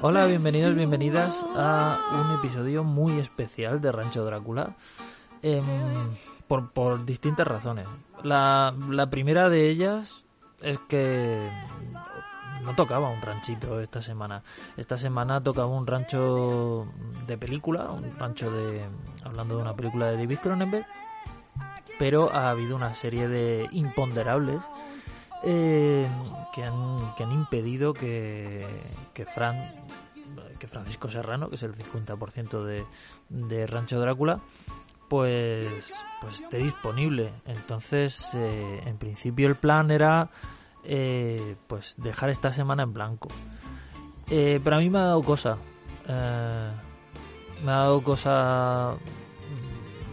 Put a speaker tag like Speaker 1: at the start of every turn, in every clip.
Speaker 1: Hola, bienvenidos, bienvenidas a un episodio muy especial de Rancho Drácula. Em, por, por, distintas razones. La, la primera de ellas es que no tocaba un ranchito esta semana. Esta semana tocaba un rancho de película, un rancho de. hablando de una película de David Cronenberg. Pero ha habido una serie de imponderables eh, que, han, que han impedido que, que Fran que Francisco Serrano, que es el 50% de, de Rancho Drácula, pues, pues esté disponible. Entonces, eh, en principio el plan era eh, pues dejar esta semana en blanco. Eh, pero a mí me ha dado cosa. me ha dado cosa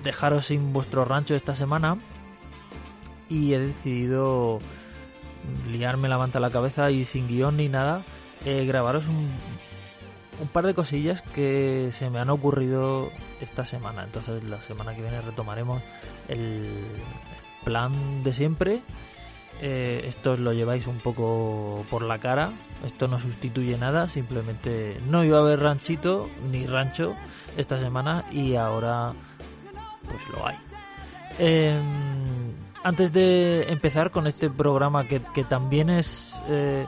Speaker 1: dejaros sin vuestro rancho esta semana y he decidido liarme la manta a la cabeza y sin guion ni nada, eh, grabaros un par de cosillas que se me han ocurrido esta semana. Entonces la semana que viene retomaremos el plan de siempre. Eh, esto lo lleváis un poco por la cara. Esto no sustituye nada. Simplemente no iba a haber ranchito ni rancho esta semana y ahora pues lo hay. Eh, antes de empezar con este programa que, también es eh,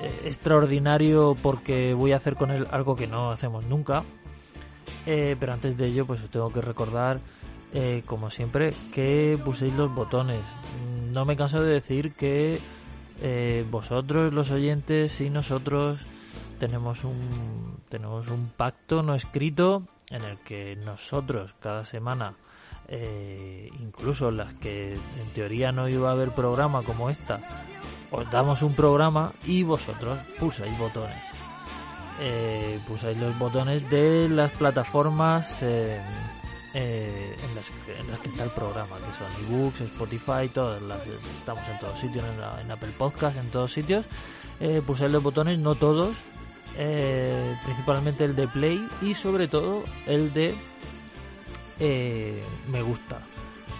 Speaker 1: eh, extraordinario porque voy a hacer con él algo que no hacemos nunca, pero antes de ello pues os tengo que recordar, como siempre, que puséis los botones. No me canso de decir que vosotros, los oyentes y nosotros tenemos un, tenemos un pacto no escrito en el que nosotros cada semana eh, incluso las que en teoría no iba a haber programa como esta, os damos un programa y vosotros pulsáis botones. Eh, pulsáis los botones de las plataformas eh, eh, en, las, que está el programa, que son ebooks, Spotify, todas las, estamos en todos sitios, en, Apple Podcast, en todos sitios. pulsáis los botones, no todos, principalmente el de Play y sobre todo el de eh, me gusta,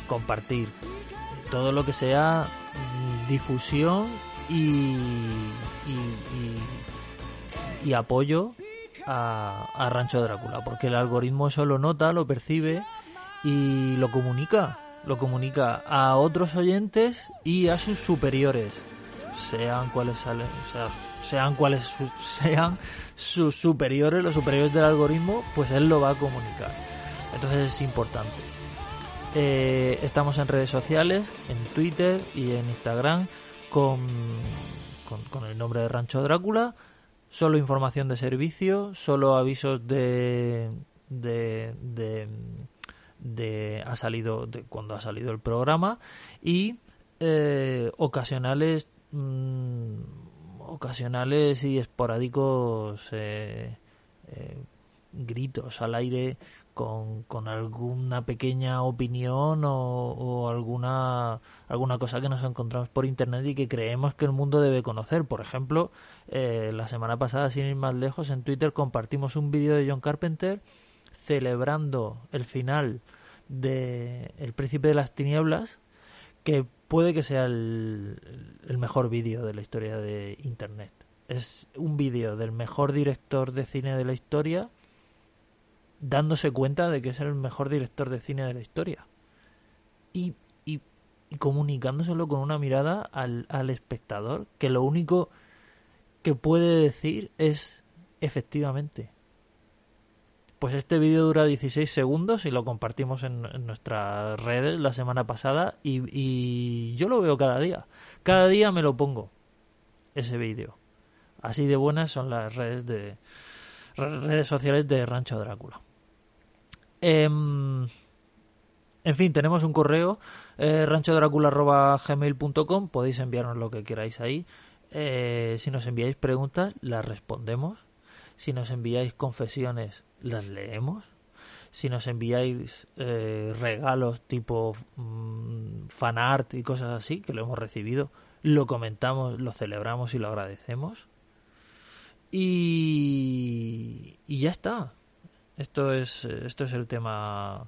Speaker 1: compartir, todo lo que sea difusión y, y, apoyo a, Rancho Drácula, porque el algoritmo eso lo nota, lo percibe y lo comunica, lo comunica a otros oyentes y a sus superiores, sean cuales salen, sean cuales sean sus superiores, los superiores del algoritmo, pues él lo va a comunicar. Entonces es importante. Eh, estamos en redes sociales, en Twitter y en Instagram con, con, el nombre de Rancho Drácula. Solo información de servicio, solo avisos de, de, de, ha salido de cuando ha salido el programa y eh, ocasionales mm, ocasionales y esporádicos eh, gritos al aire con, alguna pequeña opinión o, alguna, alguna cosa que nos encontramos por internet y que creemos que el mundo debe conocer. Por ejemplo, eh, la semana pasada, sin ir más lejos, en Twitter compartimos un vídeo de John Carpenter celebrando el final de El Príncipe de las Tinieblas, que puede que sea el, el mejor vídeo de la historia de Internet. Es un vídeo del mejor director de cine de la historia dándose cuenta de que es el mejor director de cine de la historia. Y, y, comunicándoselo con una mirada al, al espectador, que lo único que puede decir es efectivamente. Pues este vídeo dura 16 segundos y lo compartimos en, nuestras redes la semana pasada y, yo lo veo cada día. Cada día me lo pongo, ese vídeo. Así de buenas son las redes de redes sociales de Rancho Drácula. Em, en fin, tenemos un correo, eh, ranchodracula.gmail.com, podéis enviarnos lo que queráis ahí. Eh, si nos enviáis preguntas, las respondemos. Si nos enviáis confesiones, las leemos. Si nos enviáis eh, regalos tipo mm, fanart y cosas así, que lo hemos recibido, lo comentamos, lo celebramos y lo agradecemos. Y ya está. Esto es, esto es el tema,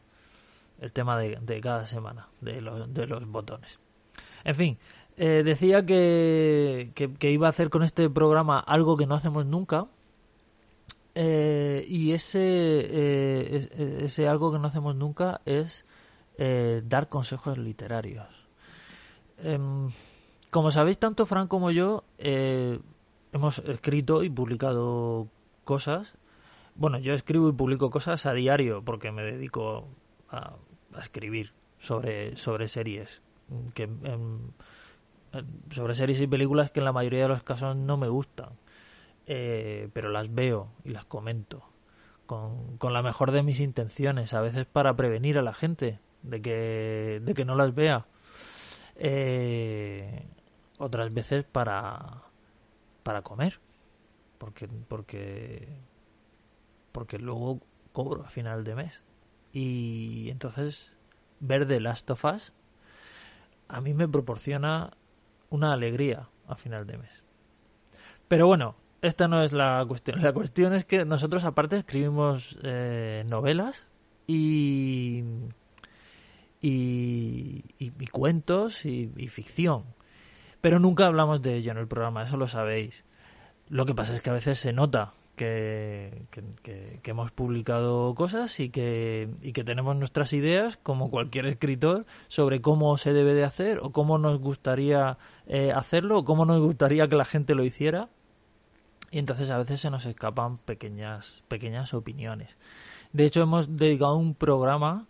Speaker 1: el tema de, de cada semana, de los, de los botones. En fin, eh, decía que, que, iba a hacer con este programa algo que no hacemos nunca. Eh, y ese, eh, ese algo que no hacemos nunca es dar consejos literarios. Em, como sabéis, tanto Fran como yo hemos escrito y publicado cosas. Bueno, yo escribo y publico cosas a diario porque me dedico a, escribir sobre, sobre series que sobre series y películas que en la mayoría de los casos no me gustan, eh, pero las veo y las comento con, con, la mejor de mis intenciones, a veces para prevenir a la gente de que, de que no las vea, eh, otras veces para, para comer, porque, porque, porque luego cobro a final de mes. Y entonces ver The Last of Us a mí me proporciona una alegría a final de mes. Pero bueno, esta no es la cuestión. La cuestión es que nosotros aparte escribimos eh, novelas y, y, y, cuentos y, ficción. Pero nunca hablamos de ello en el programa, eso lo sabéis. Lo que pasa es que a veces se nota que, hemos publicado cosas y que, y que tenemos nuestras ideas, como cualquier escritor, sobre cómo se debe de hacer o cómo nos gustaría eh, hacerlo o cómo nos gustaría que la gente lo hiciera. Y entonces a veces se nos escapan pequeñas, pequeñas opiniones. De hecho, hemos dedicado un programa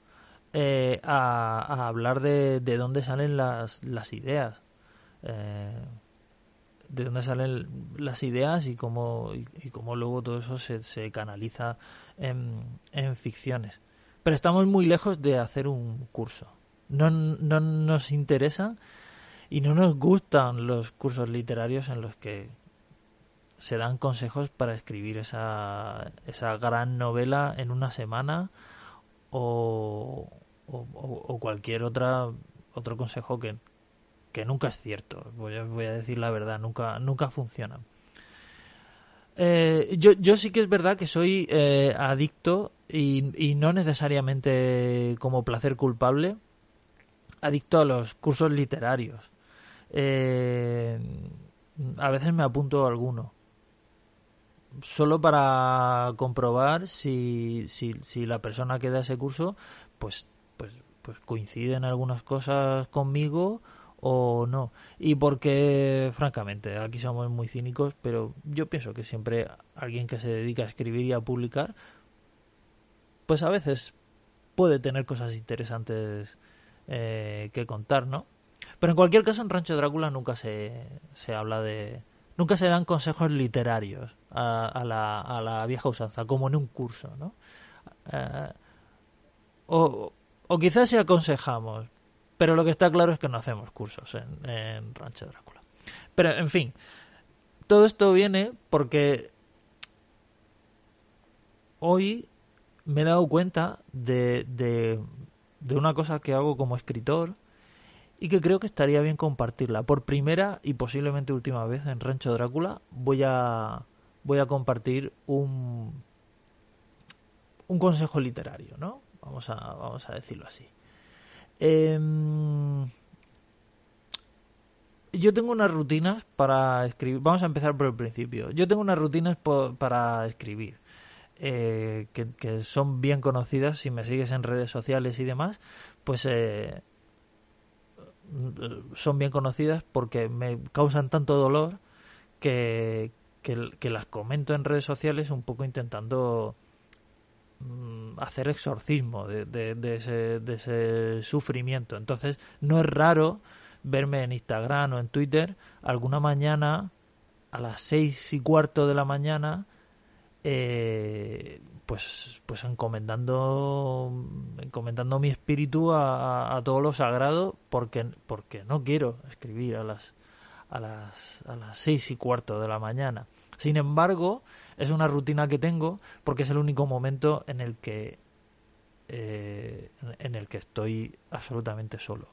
Speaker 1: eh, a, hablar de, de dónde salen las, las ideas. Eh, de dónde salen las ideas y cómo, y, cómo luego todo eso se, se canaliza en, en, ficciones. Pero estamos muy lejos de hacer un curso. No, no nos interesa y no nos gustan los cursos literarios en los que se dan consejos para escribir esa, esa gran novela en una semana o, o, o cualquier otra otro consejo que, que nunca es cierto. Voy a, decir la verdad, nunca, nunca funciona. Eh, yo, yo sí que es verdad que soy eh, adicto y, no necesariamente como placer culpable, adicto a los cursos literarios. Eh, a veces me apunto a alguno. Solo para comprobar si, si, si la persona que da ese curso pues, pues, pues coincide en algunas cosas conmigo o no. Y porque, francamente, aquí somos muy cínicos, pero yo pienso que siempre alguien que se dedica a escribir y a publicar, pues a veces puede tener cosas interesantes eh, que contar, ¿no? Pero en cualquier caso, en Rancho Drácula nunca se, se habla de... Nunca se dan consejos literarios a, a, la, a la vieja usanza, como en un curso, ¿no? Eh, o, o quizás si aconsejamos, pero lo que está claro es que no hacemos cursos en, Rancho Drácula. Pero, en fin, todo esto viene porque hoy me he dado cuenta de, de, una cosa que hago como escritor y que creo que estaría bien compartirla. Por primera y posiblemente última vez en Rancho Drácula voy a, voy a compartir un, un consejo literario, ¿no? Vamos a, vamos a decirlo así. Em, yo tengo unas rutinas para escribir. Vamos a empezar por el principio. Yo tengo unas rutinas para escribir. Eh, que, son bien conocidas si me sigues en redes sociales y demás pues eh, son bien conocidas porque me causan tanto dolor que, que, las comento en redes sociales un poco intentando hacer exorcismo de, de, ese, de, ese, sufrimiento. Entonces, no es raro verme en Instagram o en Twitter alguna mañana a las seis y cuarto de la mañana eh, pues pues encomendando encomendando mi espíritu a, a, todo lo sagrado porque porque no quiero escribir a las a las a las seis y cuarto de la mañana sin embargo es una rutina que tengo porque es el único momento en el que eh, en el que estoy absolutamente solo.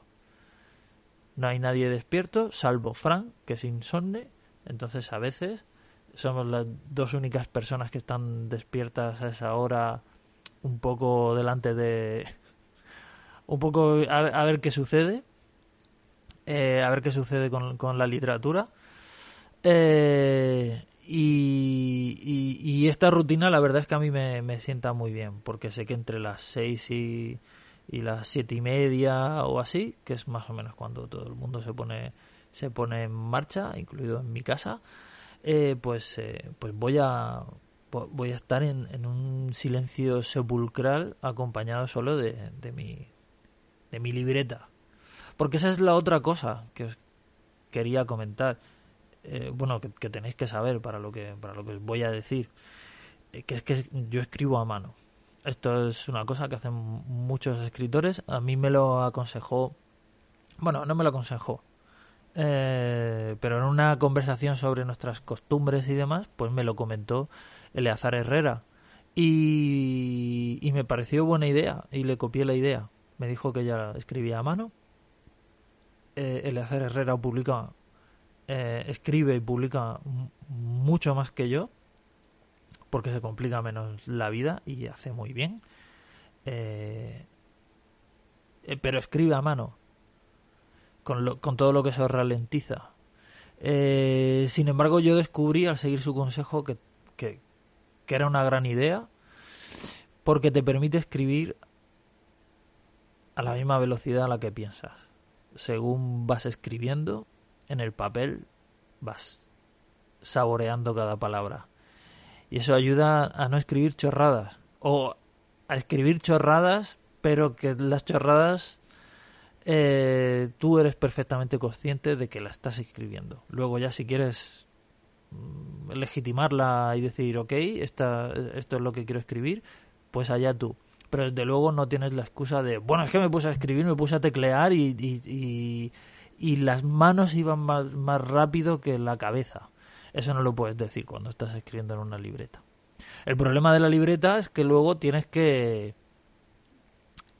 Speaker 1: no hay nadie despierto, salvo Frank, que es insomne. Entonces a veces somos las dos únicas personas que están despiertas a esa hora, un poco delante de... un poco a, ver qué sucede. Eh, a ver qué sucede con, con la literatura. Eh, y, y, esta rutina la verdad es que a mí me, me sienta muy bien, porque sé que entre las seis y, y las siete y media o así, que es más o menos cuando todo el mundo se pone, se pone en marcha, incluido en mi casa, eh, pues, eh, pues voy a voy a estar en, en, un silencio sepulcral acompañado solo de, de, mi, de mi libreta. Porque esa es la otra cosa que os quería comentar eh, bueno, que, tenéis que saber para lo que, para lo que os voy a decir, eh, que es que yo escribo a mano. Esto es una cosa que hacen muchos escritores. A mí me lo aconsejó, bueno, no me lo aconsejó, eh, pero en una conversación sobre nuestras costumbres y demás, pues me lo comentó Eleazar Herrera. Y, me pareció buena idea y le copié la idea. Me dijo que ya escribía a mano. Eleazar Herrera publica eh, escribe y publica mucho más que yo, porque se complica menos la vida y hace muy bien. Eh, eh, pero escribe a mano, con, con todo lo que se ralentiza. sin embargo, yo descubrí al seguir su consejo que era una gran idea, porque te permite escribir a la misma velocidad a la que piensas. Según vas escribiendo, en el papel vas saboreando cada palabra. Y eso ayuda a no escribir chorradas. O a escribir chorradas, pero que las chorradas eh, tú eres perfectamente consciente de que la estás escribiendo. Luego ya si quieres mm, legitimarla y decir, ok, esta, esto es lo que quiero escribir, pues allá tú. Pero desde luego no tienes la excusa de, bueno, es que me puse a escribir, me puse a teclear y y las manos iban más, más rápido que la cabeza. Eso no lo puedes decir cuando estás escribiendo en una libreta. El problema de la libreta es que luego tienes que,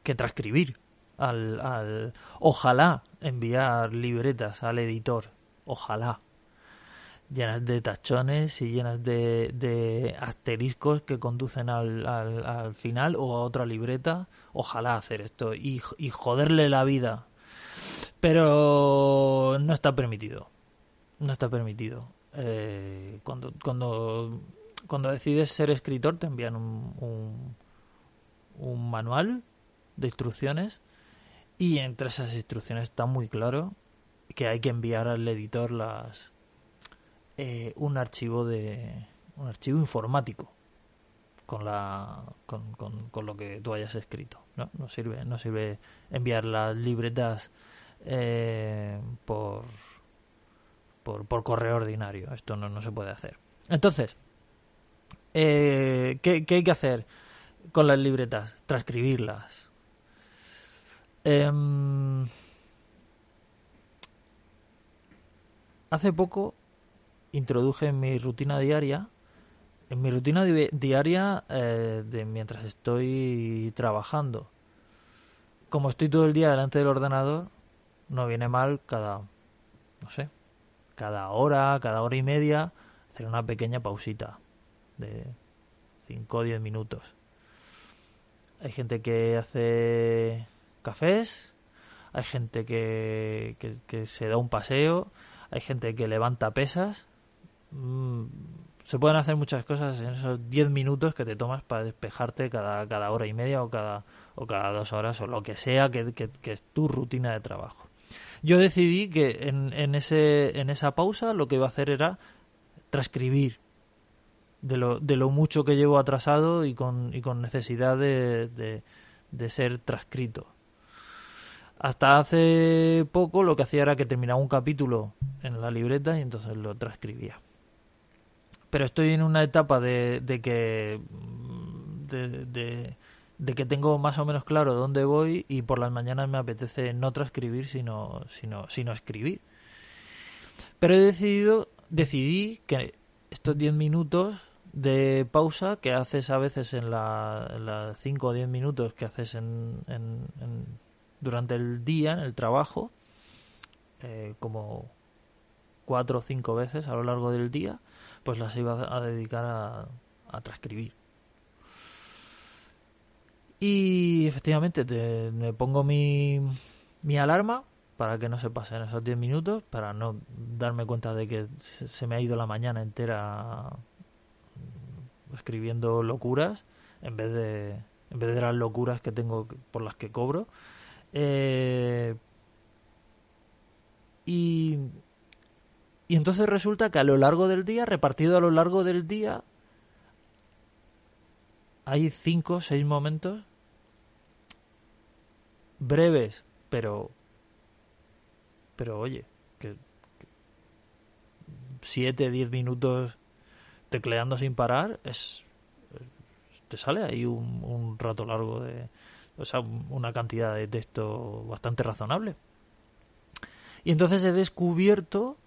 Speaker 1: que transcribir. Al, al, ojalá enviar libretas al editor. Ojalá. Llenas de tachones y llenas de, de asteriscos que conducen al, al, al, final o a otra libreta. Ojalá hacer esto y, y joderle la vida pero no está permitido. No está permitido. Eh, cuando, cuando, cuando decides ser escritor te envían un, un, manual de instrucciones y entre esas instrucciones está muy claro que hay que enviar al editor las eh, un archivo de un archivo informático con la con, con, con, lo que tú hayas escrito no no sirve no sirve enviar las libretas eh, por, por, correo ordinario. Esto no, no se puede hacer. Entonces, eh, ¿qué, hay que hacer con las libretas? Transcribirlas. Em, hace poco introduje en mi rutina diaria, en mi rutina diaria eh, de mientras estoy trabajando. Como estoy todo el día delante del ordenador, no viene mal cada, no sé, cada hora, cada hora y media, hacer una pequeña pausita de 5 o 10 minutos. Hay gente que hace cafés, hay gente que, que, se da un paseo, hay gente que levanta pesas. Mm, se pueden hacer muchas cosas en esos 10 minutos que te tomas para despejarte cada, cada hora y media o cada, o cada dos horas o lo que sea que, que es tu rutina de trabajo. Yo decidí que en, en, ese, en esa pausa lo que iba a hacer era transcribir de lo, de lo mucho que llevo atrasado y con, y con necesidad de, de, ser transcrito. Hasta hace poco lo que hacía era que terminaba un capítulo en la libreta y entonces lo transcribía. Pero estoy en una etapa de, de que de, de, de que tengo más o menos claro dónde voy y por las mañanas me apetece no transcribir sino, sino, sino escribir. Pero he decidido, decidí que estos 10 minutos de pausa que haces a veces en las 5 o 10 minutos que haces en, en, durante el día, en el trabajo, eh, como cuatro o cinco veces a lo largo del día, pues las iba a dedicar a, a transcribir. Y efectivamente te, me pongo mi, mi alarma para que no se pasen esos 10 minutos, para no darme cuenta de que se me ha ido la mañana entera escribiendo locuras en vez de en vez de las locuras que tengo por las que cobro. Eh, y y entonces resulta que a lo largo del día repartido a lo largo del día hay cinco o seis momentos breves pero pero oye que, que siete diez minutos tecleando sin parar es te sale ahí un, un rato largo de o sea una cantidad de texto bastante razonable. Y entonces he descubierto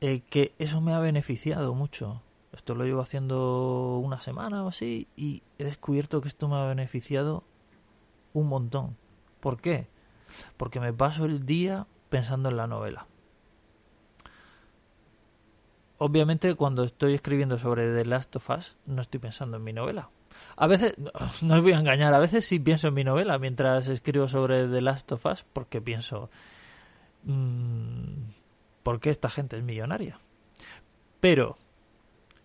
Speaker 1: eh, que eso me ha beneficiado mucho. Esto lo llevo haciendo una semana o así y he descubierto que esto me ha beneficiado un montón ¿por qué? porque me paso el día pensando en la novela obviamente cuando estoy escribiendo sobre The Last of Us no estoy pensando en mi novela. A veces, no os voy a engañar, a veces sí pienso en mi novela mientras escribo sobre The Last of Us porque pienso, mmm, ¿por qué esta gente es millonaria? Pero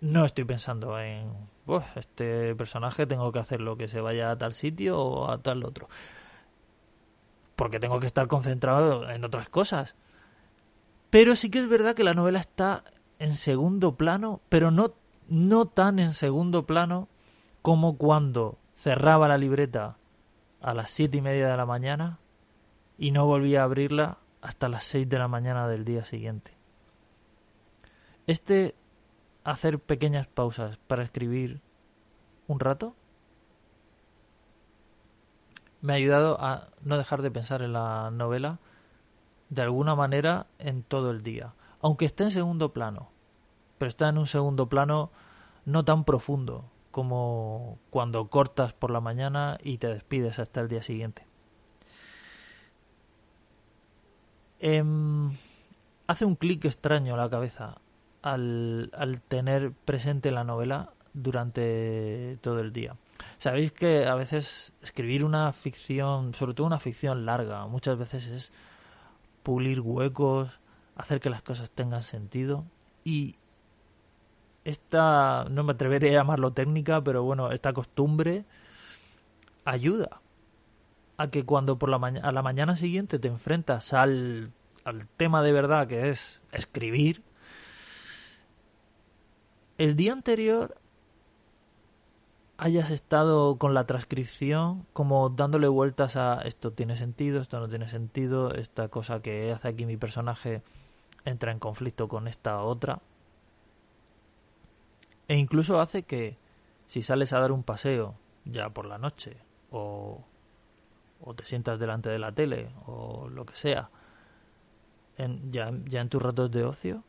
Speaker 1: no estoy pensando en, este personaje tengo que hacerlo que se vaya a tal sitio o a tal otro. Porque tengo que estar concentrado en otras cosas. Pero sí que es verdad que la novela está en segundo plano, pero no, no tan en segundo plano como cuando cerraba la libreta a las siete y media de la mañana y no volvía a abrirla hasta las seis de la mañana del día siguiente. Este hacer pequeñas pausas para escribir un rato me ha ayudado a no dejar de pensar en la novela de alguna manera en todo el día aunque esté en segundo plano, pero está en un segundo plano no tan profundo como cuando cortas por la mañana y te despides hasta el día siguiente. Eh, hace un clic extraño la cabeza al, al tener presente la novela durante todo el día. Sabéis que a veces escribir una ficción, sobre todo una ficción larga, muchas veces es pulir huecos, hacer que las cosas tengan sentido y esta, no me atreveré a llamarlo técnica, pero bueno, esta costumbre ayuda a que cuando por la a la mañana siguiente te enfrentas al, al tema de verdad que es escribir, el día anterior hayas estado con la transcripción como dándole vueltas a esto tiene sentido, esto no tiene sentido, esta cosa que hace aquí mi personaje entra en conflicto con esta otra. E incluso hace que si sales a dar un paseo ya por la noche o, o te sientas delante de la tele o lo que sea, en, ya, ya en tus ratos de ocio,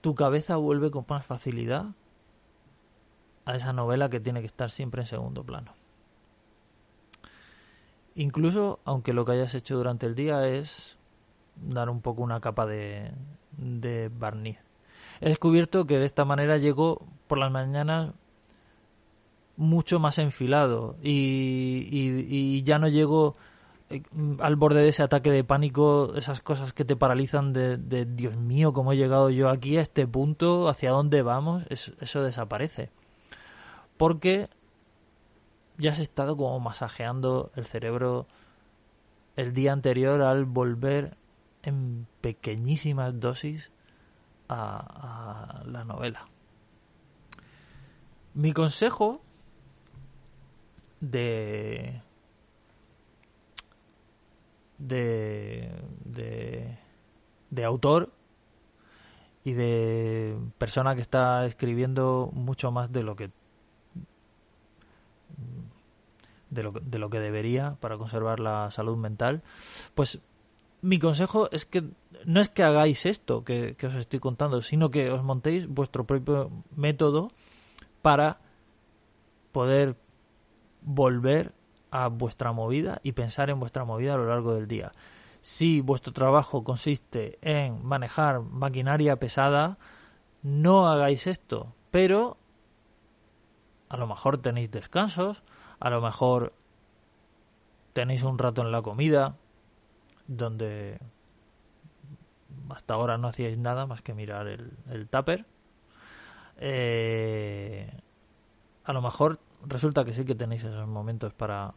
Speaker 1: tu cabeza vuelve con más facilidad a esa novela que tiene que estar siempre en segundo plano. Incluso aunque lo que hayas hecho durante el día es dar un poco una capa de, de barniz. He descubierto que de esta manera llego por las mañanas mucho más enfilado y, ya no llego eh, al borde de ese ataque de pánico, esas cosas que te paralizan de, de, Dios mío, cómo he llegado yo aquí a este punto, hacia dónde vamos, eso, eso desaparece. Porque ya has estado como masajeando el cerebro el día anterior al volver en pequeñísimas dosis a, la novela. Mi consejo de de, de, de autor y de persona que está escribiendo mucho más de lo que de lo, de lo que debería para conservar la salud mental, pues mi consejo es que no es que hagáis esto que, os estoy contando, sino que os montéis vuestro propio método para poder volver a vuestra movida y pensar en vuestra movida a lo largo del día. Si vuestro trabajo consiste en manejar maquinaria pesada, no hagáis esto. Pero a lo mejor tenéis descansos, a lo mejor tenéis un rato en la comida donde hasta ahora no hacíais nada más que mirar el, tupper. Eh, a lo mejor resulta que sí que tenéis esos momentos para,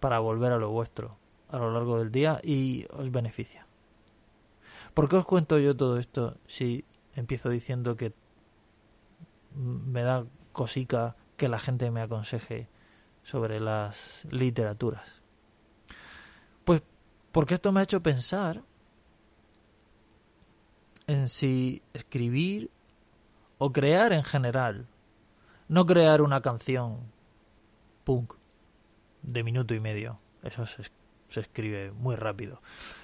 Speaker 1: para volver a lo vuestro a lo largo del día y os beneficia. ¿Por qué os cuento yo todo esto si empiezo diciendo que me da cosica que la gente me aconseje sobre las literaturas? Pues porque esto me ha hecho pensar en si escribir o crear en general, no crear una canción punk de minuto y medio, eso se, se escribe muy rápido,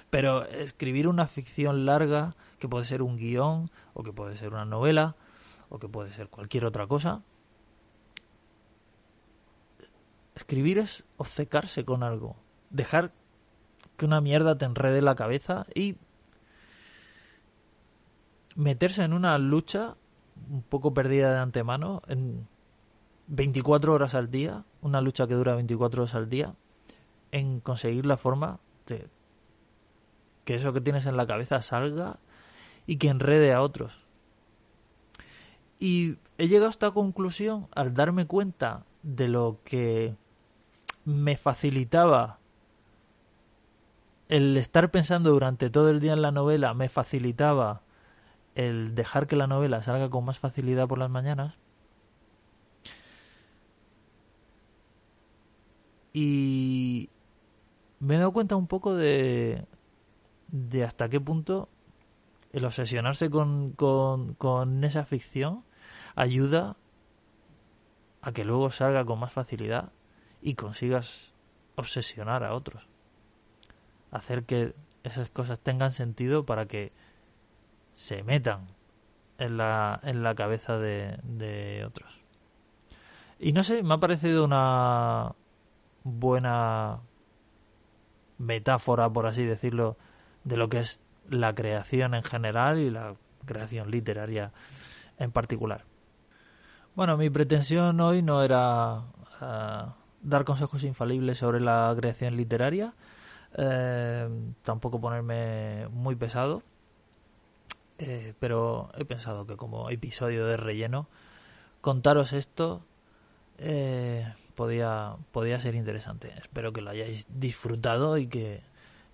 Speaker 1: pero escribir una ficción larga que puede ser un guion o que puede ser una novela o que puede ser cualquier otra cosa, escribir es obcecarse con algo, dejar que una mierda te enrede la cabeza y meterse en una lucha un poco perdida de antemano en 24 horas al día, una lucha que dura 24 horas al día, en conseguir la forma de que eso que tienes en la cabeza salga y que enrede a otros. Y he llegado a esta conclusión al darme cuenta de lo que me facilitaba el estar pensando durante todo el día en la novela, me facilitaba el dejar que la novela salga con más facilidad por las mañanas. Y me he dado cuenta un poco de, de hasta qué punto el obsesionarse con, con, con esa ficción ayuda a que luego salga con más facilidad y consigas obsesionar a otros. Hacer que esas cosas tengan sentido para que se metan en la, en la cabeza de, de otros. Y no sé, me ha parecido una buena metáfora, por así decirlo, de lo que es la creación en general y la creación literaria en particular. Bueno, mi pretensión hoy no era uh, dar consejos infalibles sobre la creación literaria, eh, tampoco ponerme muy pesado, eh, pero he pensado que como episodio de relleno, contaros esto eh, podía, podía ser interesante. Espero que lo hayáis disfrutado y que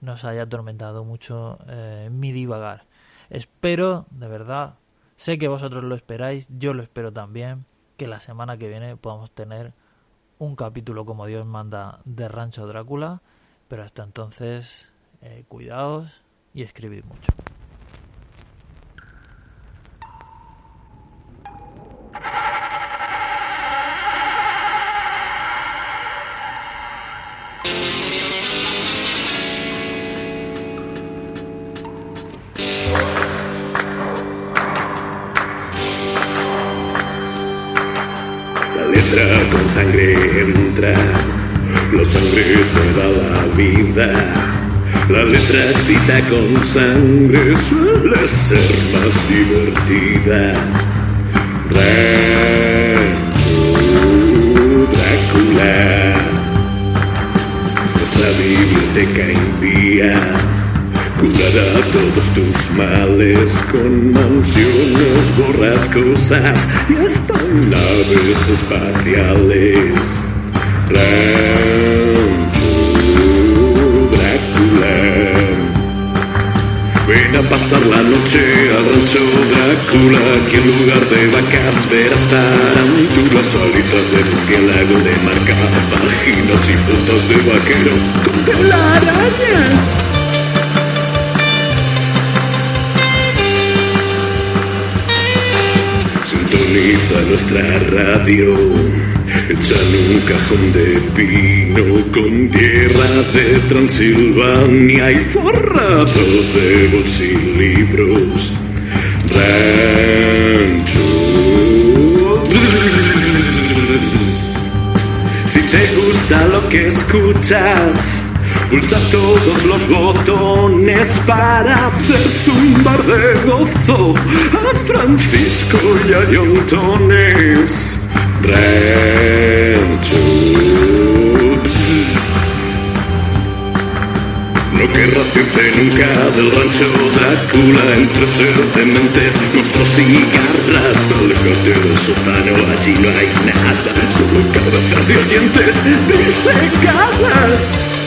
Speaker 1: no os haya atormentado mucho eh, mi divagar. Espero, de verdad, sé que vosotros lo esperáis, yo lo espero también, que la semana que viene podamos tener un capítulo como Dios manda de Rancho Drácula, pero hasta entonces, eh, cuidaos y escribid mucho.
Speaker 2: Con sangre suele ser más divertida. Rancho Drácula, nuestra biblioteca envía curará todos tus males con mansiones borrascosas y hasta naves espaciales. Rancho Ven a pasar la noche al rancho Drácula, que en lugar de vacas verás tarántulas, alitas de murciélago de marca, vaginas y botas de vaquero con telarañas. Sintoniza nuestra radio, hecha en un cajón de pino con tierra de Transilvania y forrado de bolsilibros. Rancho. Si te gusta lo que escuchas, Pulsa todos los botones para hacer zumbar de gozo a Francisco y a Yontones. Rancho. No querrás irte nunca del rancho Drácula entre seres dementes, monstruos y garras. Alejate del sótano, allí no hay nada, solo cabezas y oyentes disecadas.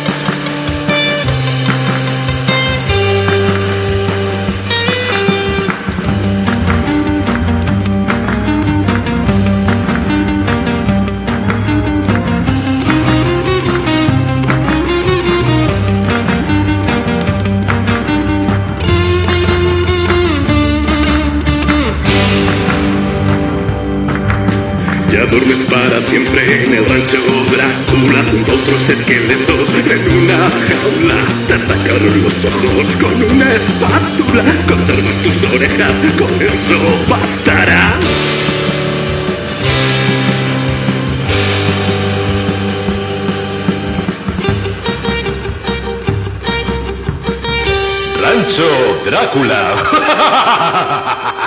Speaker 2: Para siempre en el rancho Drácula junto a otros esqueletos en una jaula. Te sacaron los ojos con una espátula. Conservas tus orejas, con eso bastará.
Speaker 3: Rancho Drácula.